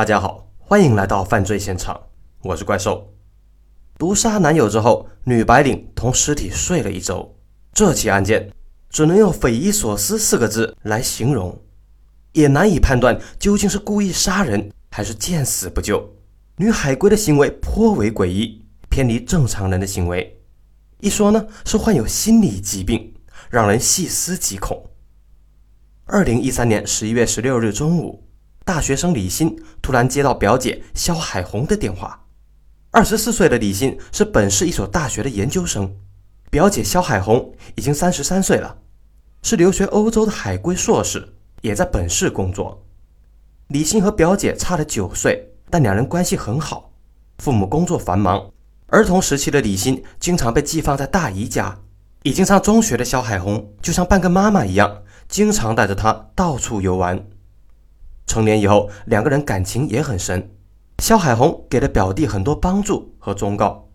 大家好，欢迎来到犯罪现场，我是怪兽。毒杀男友之后，女白领同尸体睡了一周。这起案件只能用匪夷所思四个字来形容，也难以判断究竟是故意杀人还是见死不救。女海龟的行为颇为诡异，偏离正常人的行为。一说呢，是患有心理疾病，让人细思极恐。二零一三年十一月十六日中午。大学生李欣突然接到表姐肖海红的电话。二十四岁的李欣是本市一所大学的研究生，表姐肖海红已经三十三岁了，是留学欧洲的海归硕士，也在本市工作。李欣和表姐差了九岁，但两人关系很好。父母工作繁忙，儿童时期的李欣经常被寄放在大姨家。已经上中学的肖海红就像半个妈妈一样，经常带着她到处游玩。成年以后，两个人感情也很深。肖海红给了表弟很多帮助和忠告。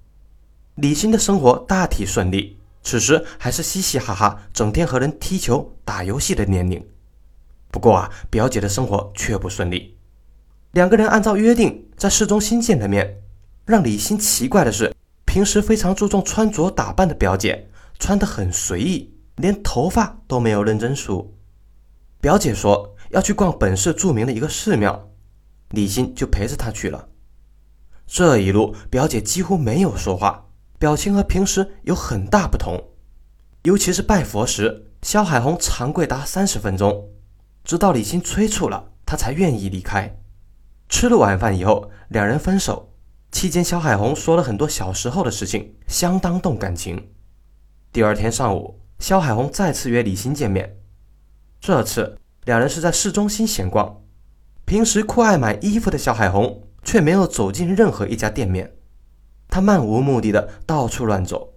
李欣的生活大体顺利，此时还是嘻嘻哈哈、整天和人踢球、打游戏的年龄。不过啊，表姐的生活却不顺利。两个人按照约定在市中心见了面。让李欣奇怪的是，平时非常注重穿着打扮的表姐，穿得很随意，连头发都没有认真梳。表姐说。要去逛本市著名的一个寺庙，李欣就陪着他去了。这一路，表姐几乎没有说话，表情和平时有很大不同。尤其是拜佛时，肖海红长跪达三十分钟，直到李欣催促了，他才愿意离开。吃了晚饭以后，两人分手。期间，肖海红说了很多小时候的事情，相当动感情。第二天上午，肖海红再次约李欣见面，这次。两人是在市中心闲逛，平时酷爱买衣服的小海红却没有走进任何一家店面，他漫无目的的到处乱走，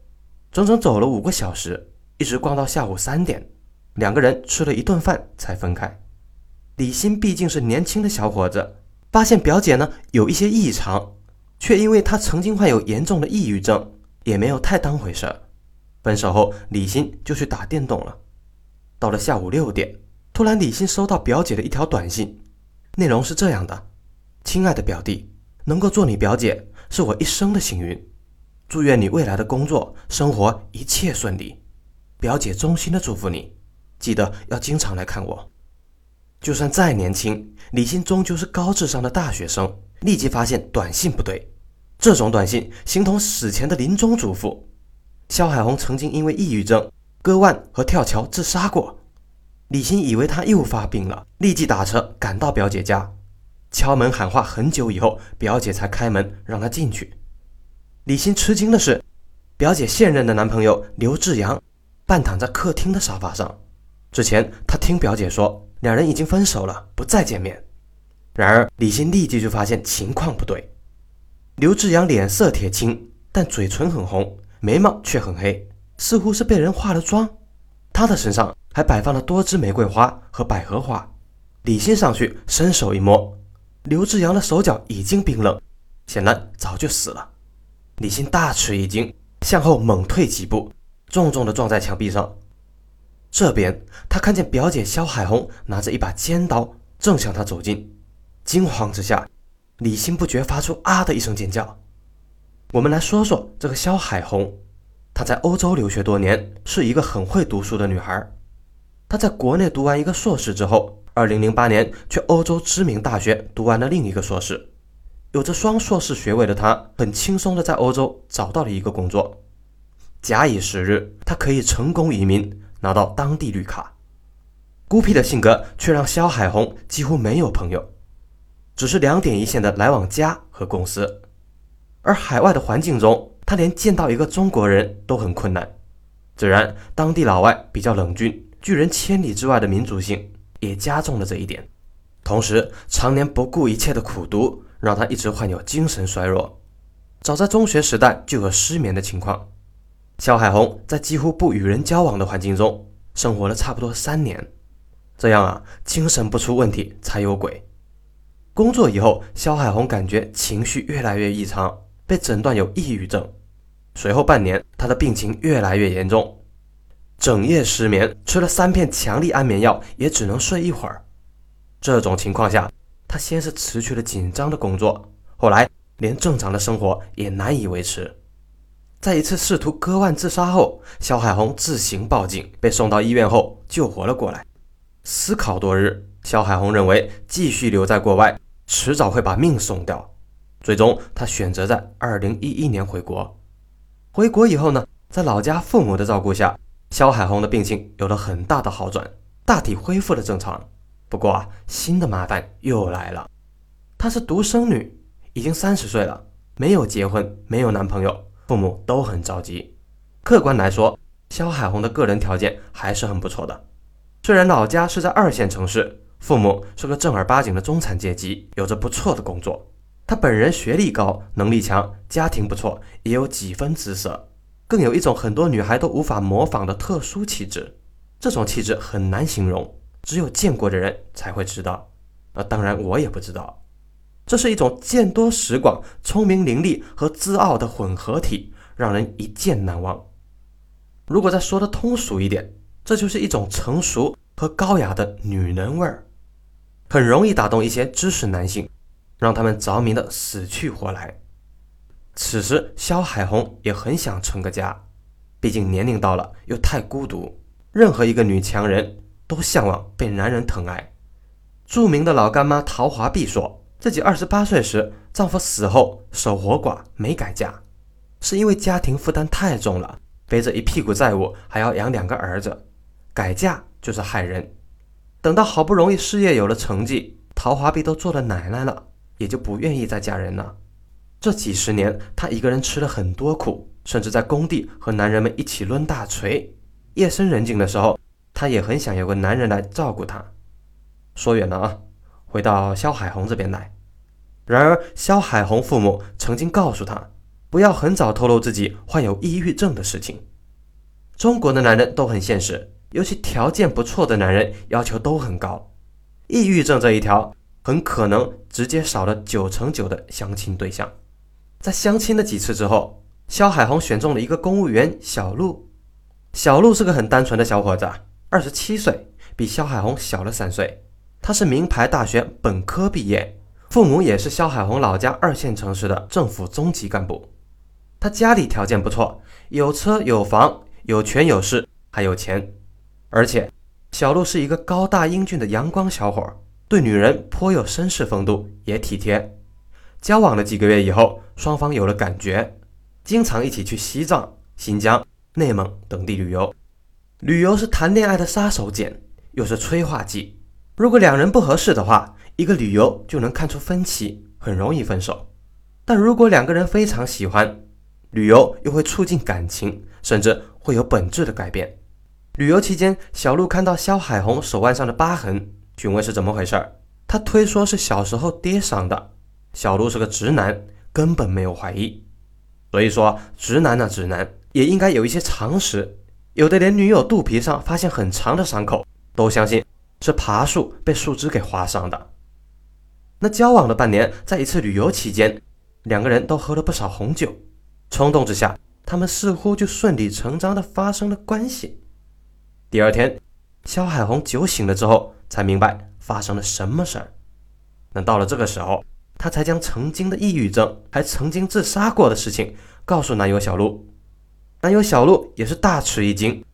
整整走了五个小时，一直逛到下午三点，两个人吃了一顿饭才分开。李欣毕竟是年轻的小伙子，发现表姐呢有一些异常，却因为她曾经患有严重的抑郁症，也没有太当回事儿。分手后，李欣就去打电动了。到了下午六点。突然，李欣收到表姐的一条短信，内容是这样的：“亲爱的表弟，能够做你表姐是我一生的幸运，祝愿你未来的工作生活一切顺利。表姐衷心的祝福你，记得要经常来看我。”就算再年轻，李欣终究是高智商的大学生，立即发现短信不对。这种短信形同死前的临终嘱咐。肖海红曾经因为抑郁症割腕和跳桥自杀过。李欣以为他又发病了，立即打车赶到表姐家，敲门喊话很久以后，表姐才开门让他进去。李欣吃惊的是，表姐现任的男朋友刘志阳半躺在客厅的沙发上。之前他听表姐说，两人已经分手了，不再见面。然而李欣立即就发现情况不对，刘志阳脸色铁青，但嘴唇很红，眉毛却很黑，似乎是被人化了妆。他的身上。还摆放了多枝玫瑰花和百合花。李欣上去伸手一摸，刘志阳的手脚已经冰冷，显然早就死了。李欣大吃一惊，向后猛退几步，重重地撞在墙壁上。这边，他看见表姐肖海红拿着一把尖刀，正向他走近。惊慌之下，李欣不觉发出“啊”的一声尖叫。我们来说说这个肖海红，她在欧洲留学多年，是一个很会读书的女孩。他在国内读完一个硕士之后，二零零八年去欧洲知名大学读完了另一个硕士，有着双硕士学位的他，很轻松的在欧洲找到了一个工作。假以时日，他可以成功移民，拿到当地绿卡。孤僻的性格却让肖海红几乎没有朋友，只是两点一线的来往家和公司。而海外的环境中，他连见到一个中国人都很困难。自然，当地老外比较冷峻。拒人千里之外的民族性也加重了这一点，同时常年不顾一切的苦读让他一直患有精神衰弱，早在中学时代就有失眠的情况。肖海红在几乎不与人交往的环境中生活了差不多三年，这样啊，精神不出问题才有鬼。工作以后，肖海红感觉情绪越来越异常，被诊断有抑郁症。随后半年，他的病情越来越严重。整夜失眠，吃了三片强力安眠药也只能睡一会儿。这种情况下，他先是辞去了紧张的工作，后来连正常的生活也难以维持。在一次试图割腕自杀后，肖海红自行报警，被送到医院后救活了过来。思考多日，肖海红认为继续留在国外，迟早会把命送掉。最终，他选择在2011年回国。回国以后呢，在老家父母的照顾下，肖海红的病情有了很大的好转，大体恢复了正常。不过啊，新的麻烦又来了。她是独生女，已经三十岁了，没有结婚，没有男朋友，父母都很着急。客观来说，肖海红的个人条件还是很不错的。虽然老家是在二线城市，父母是个正儿八经的中产阶级，有着不错的工作。她本人学历高，能力强，家庭不错，也有几分姿色，更有一种很多女孩都无法模仿的特殊气质。这种气质很难形容。只有见过的人才会知道，那，当然我也不知道。这是一种见多识广、聪明伶俐和自傲的混合体，让人一见难忘。如果再说的通俗一点，这就是一种成熟和高雅的女人味儿，很容易打动一些知识男性，让他们着迷的死去活来。此时，肖海红也很想成个家，毕竟年龄到了又太孤独。任何一个女强人。都向往被男人疼爱。著名的老干妈陶华碧说，自己二十八岁时，丈夫死后守活寡，没改嫁，是因为家庭负担太重了，背着一屁股债务，还要养两个儿子，改嫁就是害人。等到好不容易事业有了成绩，陶华碧都做了奶奶了，也就不愿意再嫁人了。这几十年，她一个人吃了很多苦，甚至在工地和男人们一起抡大锤。夜深人静的时候。她也很想有个男人来照顾她。说远了啊，回到肖海红这边来。然而，肖海红父母曾经告诉她，不要很早透露自己患有抑郁症的事情。中国的男人都很现实，尤其条件不错的男人要求都很高。抑郁症这一条，很可能直接少了九成九的相亲对象。在相亲的几次之后，肖海红选中了一个公务员小陆。小陆是个很单纯的小伙子。二十七岁，比肖海红小了三岁。他是名牌大学本科毕业，父母也是肖海红老家二线城市的政府中级干部。他家里条件不错，有车有房，有权有势，还有钱。而且，小陆是一个高大英俊的阳光小伙，对女人颇有绅士风度，也体贴。交往了几个月以后，双方有了感觉，经常一起去西藏、新疆、内蒙等地旅游。旅游是谈恋爱的杀手锏，又是催化剂。如果两人不合适的话，一个旅游就能看出分歧，很容易分手。但如果两个人非常喜欢，旅游又会促进感情，甚至会有本质的改变。旅游期间，小鹿看到肖海红手腕上的疤痕，询问是怎么回事儿。他推说是小时候跌伤的。小鹿是个直男，根本没有怀疑。所以说，直男呢，直男也应该有一些常识。有的连女友肚皮上发现很长的伤口，都相信是爬树被树枝给划伤的。那交往了半年，在一次旅游期间，两个人都喝了不少红酒，冲动之下，他们似乎就顺理成章的发生了关系。第二天，肖海红酒醒了之后，才明白发生了什么事儿。那到了这个时候，她才将曾经的抑郁症，还曾经自杀过的事情告诉男友小鹿。男友小鹿也是大吃一惊。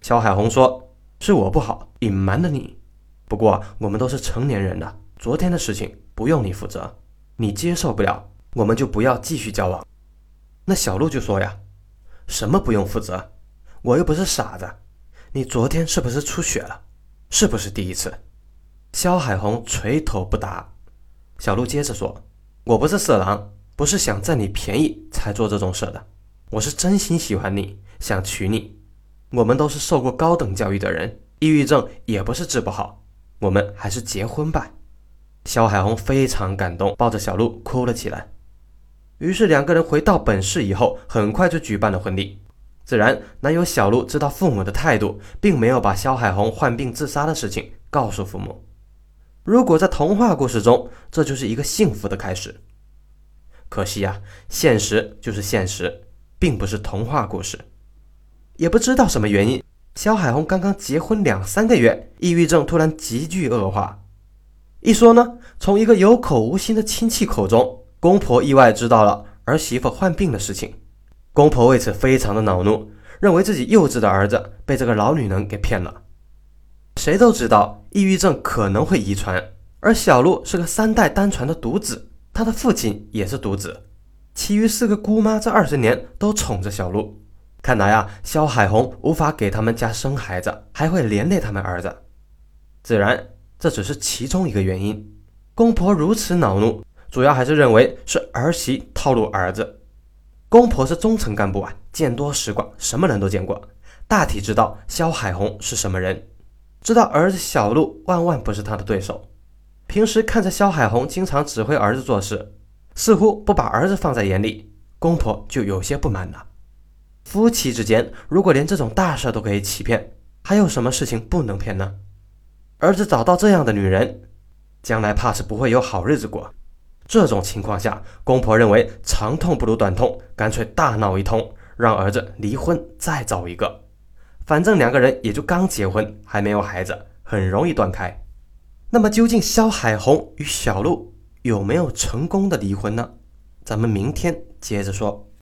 肖海红说：“是我不好，隐瞒了你。不过我们都是成年人了，昨天的事情不用你负责。你接受不了，我们就不要继续交往。”那小鹿就说：“呀，什么不用负责？我又不是傻子。你昨天是不是出血了？是不是第一次？”肖海红垂头不答。小鹿接着说：“我不是色狼，不是想占你便宜才做这种事的。”我是真心喜欢你，想娶你。我们都是受过高等教育的人，抑郁症也不是治不好。我们还是结婚吧。肖海红非常感动，抱着小鹿哭了起来。于是两个人回到本市以后，很快就举办了婚礼。自然，男友小鹿知道父母的态度，并没有把肖海红患病自杀的事情告诉父母。如果在童话故事中，这就是一个幸福的开始。可惜呀，现实就是现实。并不是童话故事，也不知道什么原因，肖海红刚刚结婚两三个月，抑郁症突然急剧恶化。一说呢，从一个有口无心的亲戚口中，公婆意外知道了儿媳妇患病的事情。公婆为此非常的恼怒，认为自己幼稚的儿子被这个老女人给骗了。谁都知道抑郁症可能会遗传，而小鹿是个三代单传的独子，他的父亲也是独子，其余四个姑妈这二十年都宠着小鹿。看来啊，肖海红无法给他们家生孩子，还会连累他们儿子。自然，这只是其中一个原因。公婆如此恼怒，主要还是认为是儿媳套路儿子。公婆是中层干部啊，见多识广，什么人都见过，大体知道肖海红是什么人，知道儿子小鹿万万不是他的对手。平时看着肖海红经常指挥儿子做事，似乎不把儿子放在眼里，公婆就有些不满了。夫妻之间如果连这种大事都可以欺骗，还有什么事情不能骗呢？儿子找到这样的女人。将来怕是不会有好日子过。这种情况下，公婆认为长痛不如短痛，干脆大闹一通，让儿子离婚再找一个。反正两个人也就刚结婚，还没有孩子，很容易断开。那么究竟肖海红与小璐有没有成功的离婚呢？咱们明天接着说。